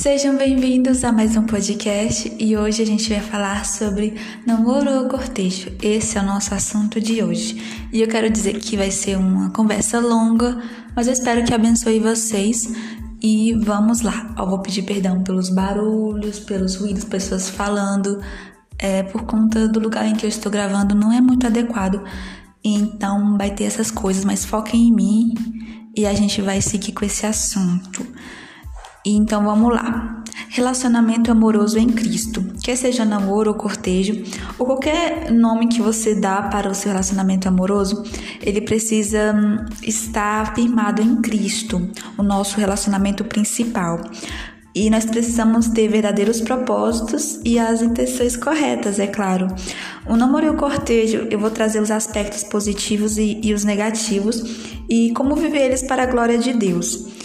Sejam bem-vindos a mais um podcast e hoje a gente vai falar sobre namoro ou cortejo. Esse é o nosso assunto de hoje. E eu quero dizer que vai ser uma conversa longa, mas eu espero que abençoe vocês. E vamos lá. Eu vou pedir perdão pelos barulhos, pelos ruídos, pessoas falando. É, por conta do lugar em que eu estou gravando, não é muito adequado. Então vai ter essas coisas, mas foquem em mim e a gente vai seguir com esse assunto. Então vamos lá. Relacionamento amoroso em Cristo. Quer seja namoro ou cortejo, ou qualquer nome que você dá para o seu relacionamento amoroso, ele precisa hum, estar firmado em Cristo, o nosso relacionamento principal. E nós precisamos ter verdadeiros propósitos e as intenções corretas, é claro. O namoro e o cortejo, eu vou trazer os aspectos positivos e, e os negativos e como viver eles para a glória de Deus.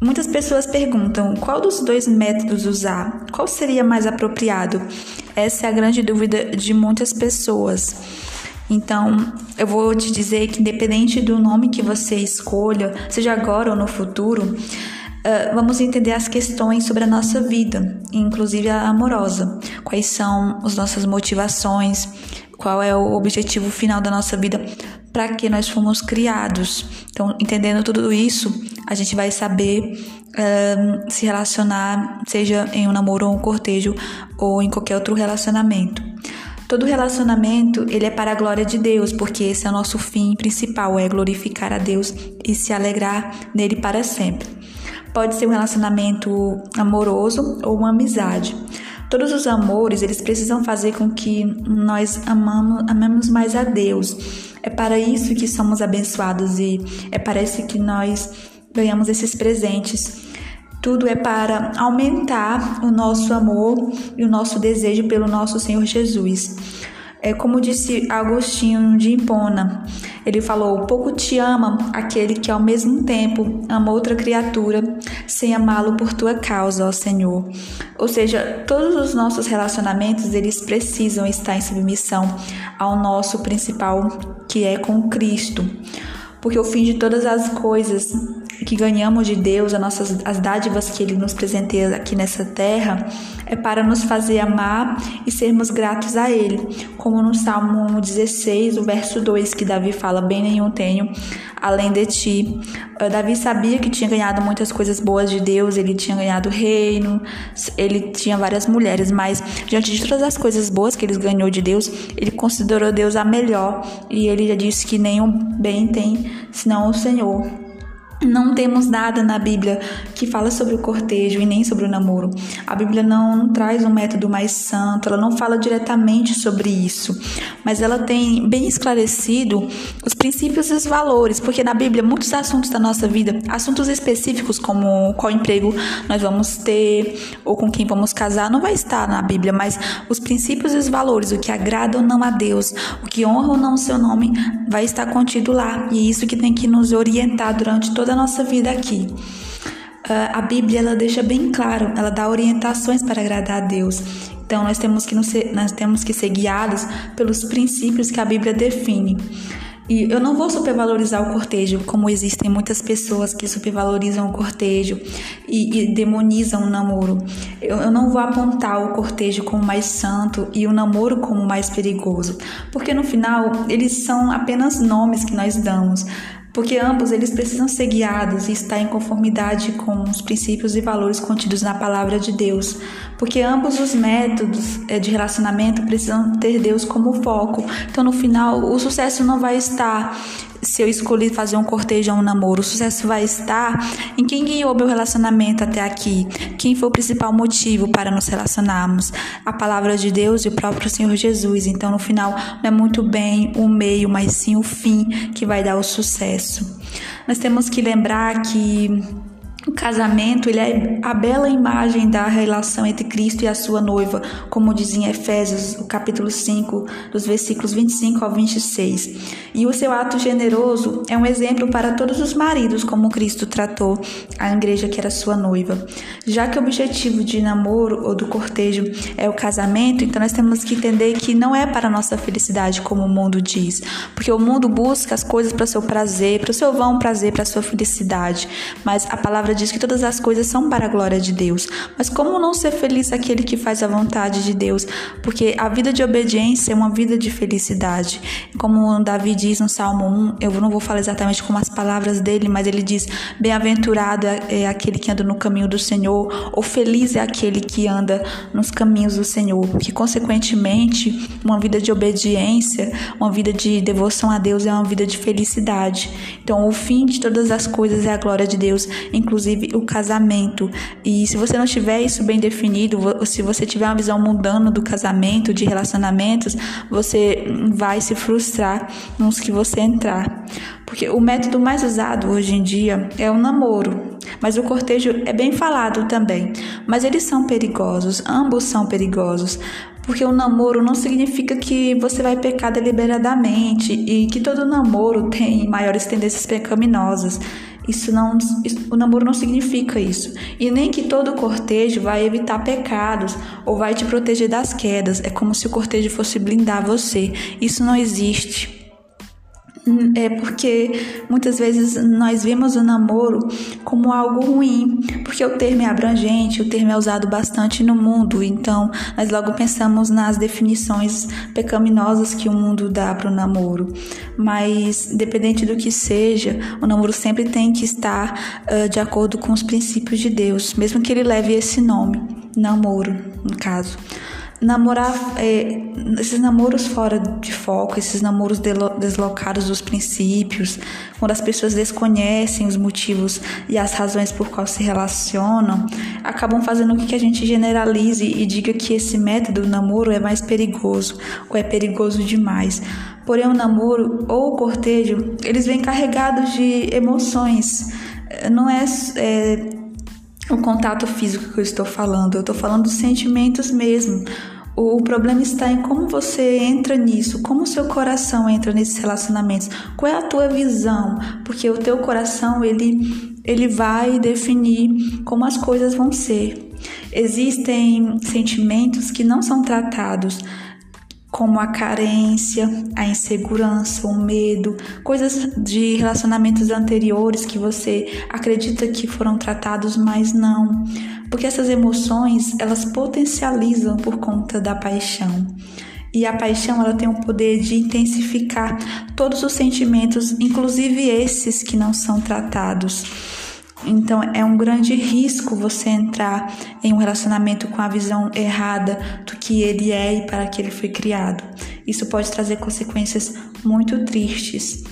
Muitas pessoas perguntam qual dos dois métodos usar, qual seria mais apropriado. Essa é a grande dúvida de muitas pessoas. Então, eu vou te dizer que, independente do nome que você escolha, seja agora ou no futuro, vamos entender as questões sobre a nossa vida, inclusive a amorosa. Quais são as nossas motivações, qual é o objetivo final da nossa vida, para que nós fomos criados. Então, entendendo tudo isso, a gente vai saber se relacionar, seja em um namoro ou um cortejo ou em qualquer outro relacionamento. Todo relacionamento, ele é para a glória de Deus, porque esse é o nosso fim principal, é glorificar a Deus e se alegrar nele para sempre. Pode ser um relacionamento amoroso ou uma amizade. Todos os amores, eles precisam fazer com que nós amamos, amemos mais a Deus. É para isso que somos abençoados e é para isso que nós ganhamos esses presentes. Tudo é para aumentar o nosso amor e o nosso desejo pelo nosso Senhor Jesus. É como disse Agostinho de Hipona, ele falou: Pouco te ama aquele que ao mesmo tempo ama outra criatura, sem amá-lo por tua causa, ó Senhor. Ou seja, todos os nossos relacionamentos eles precisam estar em submissão ao nosso principal, que é com Cristo. Porque o fim de todas as coisas que ganhamos de Deus, as nossas as dádivas que ele nos presenteia aqui nessa terra, é para nos fazer amar e sermos gratos a ele. Como no Salmo 16, o verso 2, que Davi fala: "Bem nenhum tenho além de ti". Eh, Davi sabia que tinha ganhado muitas coisas boas de Deus, ele tinha ganhado reino, ele tinha várias mulheres, mas diante de todas as coisas boas que ele ganhou de Deus, ele considerou Deus a melhor e ele já disse que nenhum bem tem senão o Senhor. Não temos nada na Bíblia que fala sobre o cortejo e nem sobre o namoro. A Bíblia não, traz um método mais santo, ela não fala diretamente sobre isso, mas ela tem bem esclarecido os princípios e os valores, porque na Bíblia muitos assuntos da nossa vida, assuntos específicos como qual emprego nós vamos ter ou com quem vamos casar, não vai estar na Bíblia, mas os princípios e os valores, o que agrada ou não a Deus, o que honra ou não o seu nome, vai estar contido lá. E é isso que tem que nos orientar durante toda toda a nossa vida aqui. Uh, a Bíblia ela deixa bem claro, ela dá orientações para agradar a Deus. Então nós temos que nos, nós temos que ser guiados pelos princípios que a Bíblia define. E eu não vou supervalorizar o cortejo, como existem muitas pessoas que supervalorizam o cortejo e, e demonizam o namoro. Eu, eu, não vou apontar o cortejo como mais santo e o namoro como mais perigoso, porque no final eles são apenas nomes que nós damos porque ambos eles precisam ser guiados e estar em conformidade com os princípios e valores contidos na palavra de Deus, porque ambos os métodos eh, de relacionamento precisam ter Deus como foco. Então, no final, o sucesso não vai estar se eu escolhi fazer um cortejo ou um namoro. O sucesso vai estar em quem guiou meu relacionamento até aqui, quem foi o principal motivo para nos relacionarmos. A palavra de Deus e o próprio Senhor Jesus. Então, no final, não é muito bem o meio, mas sim o fim que vai dar o sucesso. Nós temos que lembrar que o casamento ele é a bela imagem da relação entre Cristo e a sua noiva, como diz em Efésios, o capítulo 5, dos versículos 25 ao 26. E o seu ato generoso é um exemplo para todos os maridos, como Cristo tratou a igreja que era sua noiva. Já que o objetivo de namoro ou do cortejo é o casamento, então nós temos que entender que não é para nossa felicidade, como o mundo diz, porque o mundo busca as coisas para o seu prazer, para o seu vão prazer, para a sua felicidade, mas a palavra diz que todas as coisas são para a glória de Deus. Mas como não ser feliz aquele que faz a vontade de Deus? Porque a vida de obediência é uma vida de felicidade. Como Davi diz no Salmo 1, eu não vou falar exatamente com as palavras dele, mas ele diz: Bem-aventurado é aquele que anda no caminho do Senhor, ou feliz é aquele que anda nos caminhos do Senhor. Que, consequentemente, uma vida de obediência, uma vida de devoção a Deus é uma vida de felicidade. Então, o fim de todas as coisas é a glória de Deus, inclusive o casamento. E se você não tiver isso bem definido, se você tiver uma visão mundana do casamento, de relacionamentos, você vai se frustrar nos que você entrar. Porque o método mais usado hoje em dia é o namoro, mas o cortejo é bem falado também. Mas eles são perigosos, ambos são perigosos. Porque o namoro não significa que você vai pecar deliberadamente e que todo namoro tem maiores tendências pecaminosas. Isso não, isso, o namoro não significa isso. E nem que todo cortejo vai evitar pecados ou vai te proteger das quedas. É como se o cortejo fosse blindar você. Isso não existe é porque muitas vezes nós vemos o namoro como algo ruim, porque o termo é abrangente, o termo é usado bastante no mundo, então nós logo pensamos nas definições pecaminosas que o mundo dá para o namoro. Mas, independente do que seja, o namoro sempre tem que estar uh, de acordo com os princípios de Deus, mesmo que ele leve esse nome, namoro, no caso namorar é, esses namoros fora de foco, esses namoros deslocados dos princípios, quando as pessoas desconhecem os motivos e as razões por qual se relacionam, acabam fazendo com que a gente generalize e diga que esse método do namoro é mais perigoso ou é perigoso demais. Porém, o namoro ou o cortejo, eles vêm carregados de emoções. Não é, é o contato físico que eu estou falando, eu estou falando dos sentimentos mesmo. O problema está em como você entra nisso, como o seu coração entra nesses relacionamentos, qual é a tua visão, porque o teu coração ele, ele vai definir como as coisas vão ser. Existem sentimentos que não são tratados como a carência, a insegurança, o medo, coisas de relacionamentos anteriores que você acredita que foram tratados, mas não, porque essas emoções elas potencializam por conta da paixão. E a paixão ela tem o poder de intensificar todos os sentimentos, inclusive esses que não são tratados. Então é um grande risco você entrar em um relacionamento com a visão errada do que ele é e para que ele foi criado. Isso pode trazer consequências muito tristes.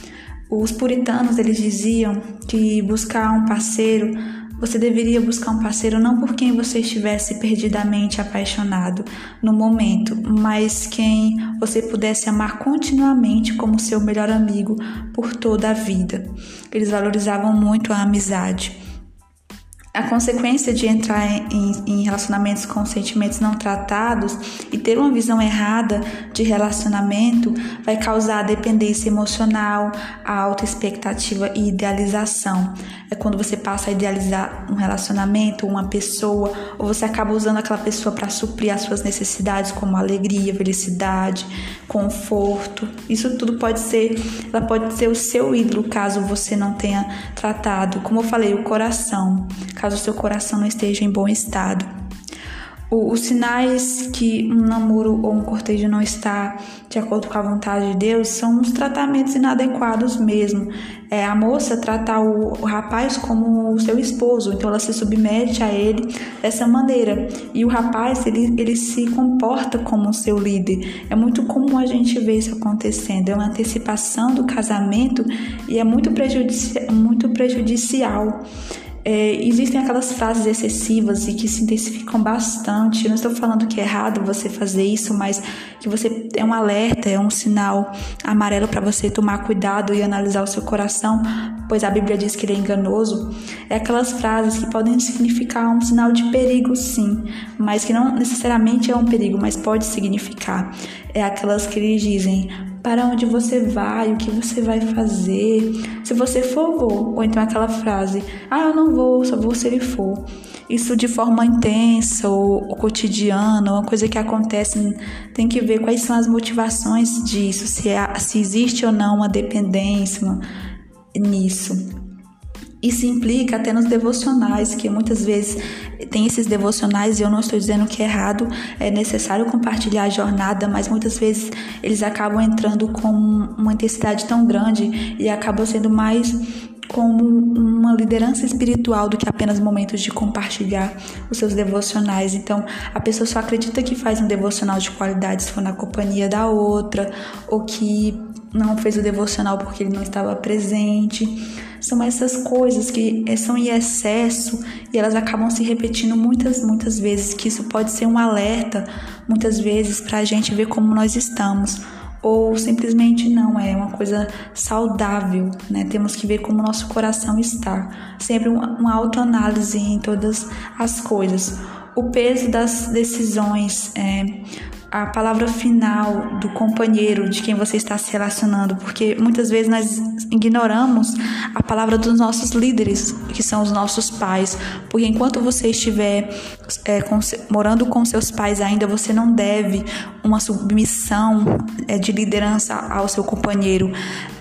Os puritanos eles diziam que buscar um parceiro você deveria buscar um parceiro não por quem você estivesse perdidamente apaixonado no momento, mas quem você pudesse amar continuamente como seu melhor amigo por toda a vida. Eles valorizavam muito a amizade. A consequência de entrar em, em, relacionamentos com sentimentos não tratados e ter uma visão errada de relacionamento vai causar dependência emocional, alta expectativa e idealização. É quando você passa a idealizar um relacionamento, uma pessoa, ou você acaba usando aquela pessoa para suprir as suas necessidades, como alegria, felicidade, conforto. Isso tudo pode ser, ela pode ser o seu ídolo caso você não tenha tratado. Como eu falei, o coração caso seu coração não esteja em bom estado. O, os sinais que um namoro ou um cortejo não está de acordo com a vontade de Deus são os tratamentos inadequados mesmo. É a moça tratar o, o rapaz como o seu esposo, então ela se submete a ele dessa maneira. E o rapaz, ele, ele se comporta como seu líder. É muito comum a gente ver isso acontecendo. É uma antecipação do casamento e é muito, prejudici muito prejudicial. É, existem aquelas frases excessivas e que se intensificam bastante. Eu não estou falando que é errado você fazer isso, mas que você é um alerta, é um sinal amarelo para você tomar cuidado e analisar o seu coração, pois a Bíblia diz que ele é enganoso. É aquelas frases que podem significar um sinal de perigo, sim, mas que não necessariamente é um perigo, mas pode significar. É aquelas que eles dizem: para onde você vai, o que você vai fazer. Se você for, vou. Ou então aquela frase: Ah, eu não vou, só vou se ele for. Isso de forma intensa ou, ou cotidiana, uma coisa que acontece, tem que ver quais são as motivações disso, se, é, se existe ou não uma dependência nisso. Isso implica até nos devocionais, que muitas vezes tem esses devocionais e eu não estou dizendo que é errado, é necessário compartilhar a jornada, mas muitas vezes eles acabam entrando com uma intensidade tão grande e acabam sendo mais como uma liderança espiritual do que apenas momentos de compartilhar os seus devocionais. Então, a pessoa só acredita que faz um devocional de qualidade se for na companhia da outra, ou que não fez o devocional porque ele não estava presente. São essas coisas que são em excesso e elas acabam se repetindo muitas, muitas vezes, que isso pode ser um alerta, muitas vezes, para a gente ver como nós estamos ou simplesmente não é uma coisa saudável, né? Temos que ver como nosso coração está. Sempre uma autoanálise em todas as coisas. O peso das decisões, é, a palavra final do companheiro de quem você está se relacionando, porque muitas vezes nós ignoramos a palavra dos nossos líderes, que são os nossos pais, porque enquanto você estiver é, com, morando com seus pais ainda, você não deve uma submissão é, de liderança ao seu companheiro.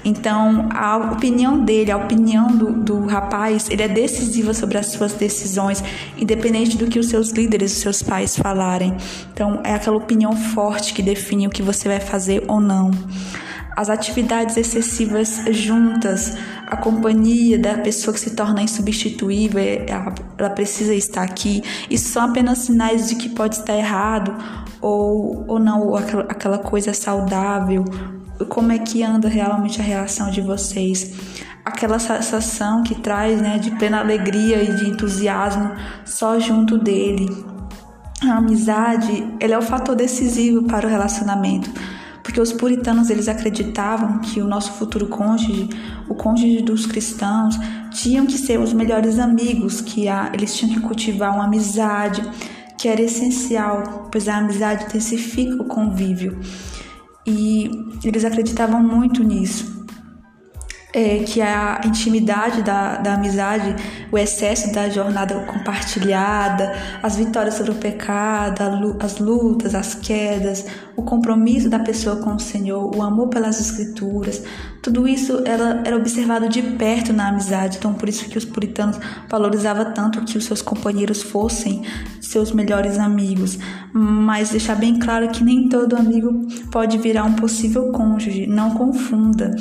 Então, a opinião dele, a opinião do, do rapaz, ele é decisiva sobre as suas decisões, independente do que os seus líderes, os seus pais falarem. Então, é aquela opinião forte que define o que você vai fazer ou não. As atividades excessivas juntas, a companhia da pessoa que se torna insubstituível, ela precisa estar aqui. Isso são apenas sinais de que pode estar errado ou, ou não, ou aquela, aquela coisa saudável. Como é que anda realmente a relação de vocês? Aquela sensação que traz né, de plena alegria e de entusiasmo só junto dele a amizade ele é o fator decisivo para o relacionamento, porque os puritanos eles acreditavam que o nosso futuro cônjuge, o cônjuge dos cristãos, tinham que ser os melhores amigos, que a, eles tinham que cultivar uma amizade que era essencial, pois a amizade intensifica o convívio. E eles acreditavam muito nisso é, que a intimidade da, da amizade, o excesso da jornada compartilhada, as vitórias sobre o pecado, as lutas, as quedas, o compromisso da pessoa com o Senhor, o amor pelas Escrituras, tudo isso era, era observado de perto na amizade. Então, por isso que os puritanos valorizavam tanto que os seus companheiros fossem seus melhores amigos. Mas deixar bem claro que nem todo amigo pode virar um possível cônjuge. Não confunda.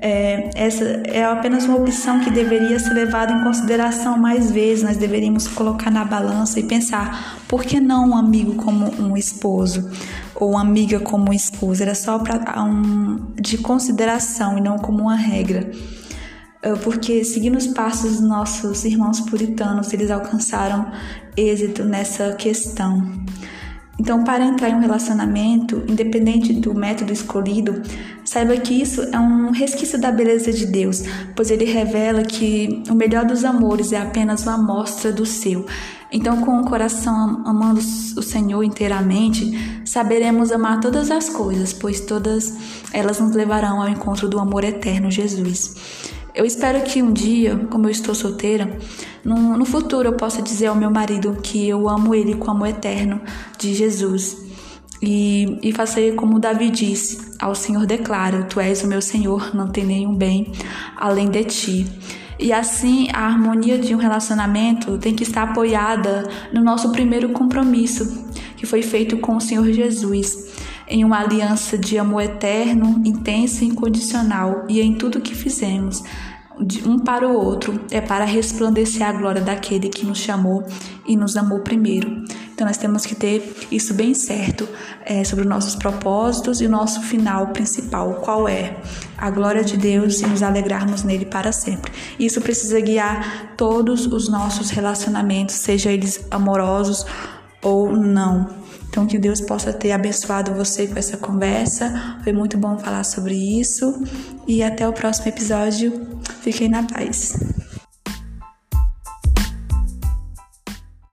É, essa é apenas uma opção que deveria ser levada em consideração mais vezes. Nós deveríamos colocar na balança e pensar: por que não um amigo como um esposo? Ou uma amiga como um esposo? Era só para um, de consideração e não como uma regra. É, porque seguindo os passos dos nossos irmãos puritanos, eles alcançaram êxito nessa questão. Então, para entrar em um relacionamento, independente do método escolhido, saiba que isso é um resquício da beleza de Deus, pois ele revela que o melhor dos amores é apenas uma amostra do seu. Então, com o coração amando o Senhor inteiramente, saberemos amar todas as coisas, pois todas elas nos levarão ao encontro do amor eterno, Jesus. Eu espero que um dia, como eu estou solteira, no, no futuro eu possa dizer ao meu marido que eu amo ele com amor eterno de Jesus. E, e fazer como Davi disse: Ao Senhor declaro, Tu és o meu Senhor, não tem nenhum bem além de ti. E assim, a harmonia de um relacionamento tem que estar apoiada no nosso primeiro compromisso, que foi feito com o Senhor Jesus, em uma aliança de amor eterno, intenso e incondicional, e em tudo que fizemos, de um para o outro, é para resplandecer a glória daquele que nos chamou e nos amou primeiro. Então nós temos que ter isso bem certo é, sobre os nossos propósitos e o nosso final principal, qual é a glória de Deus e nos alegrarmos nele para sempre. Isso precisa guiar todos os nossos relacionamentos, seja eles amorosos ou não. Então, que Deus possa ter abençoado você com essa conversa. Foi muito bom falar sobre isso. E até o próximo episódio. Fiquem na paz.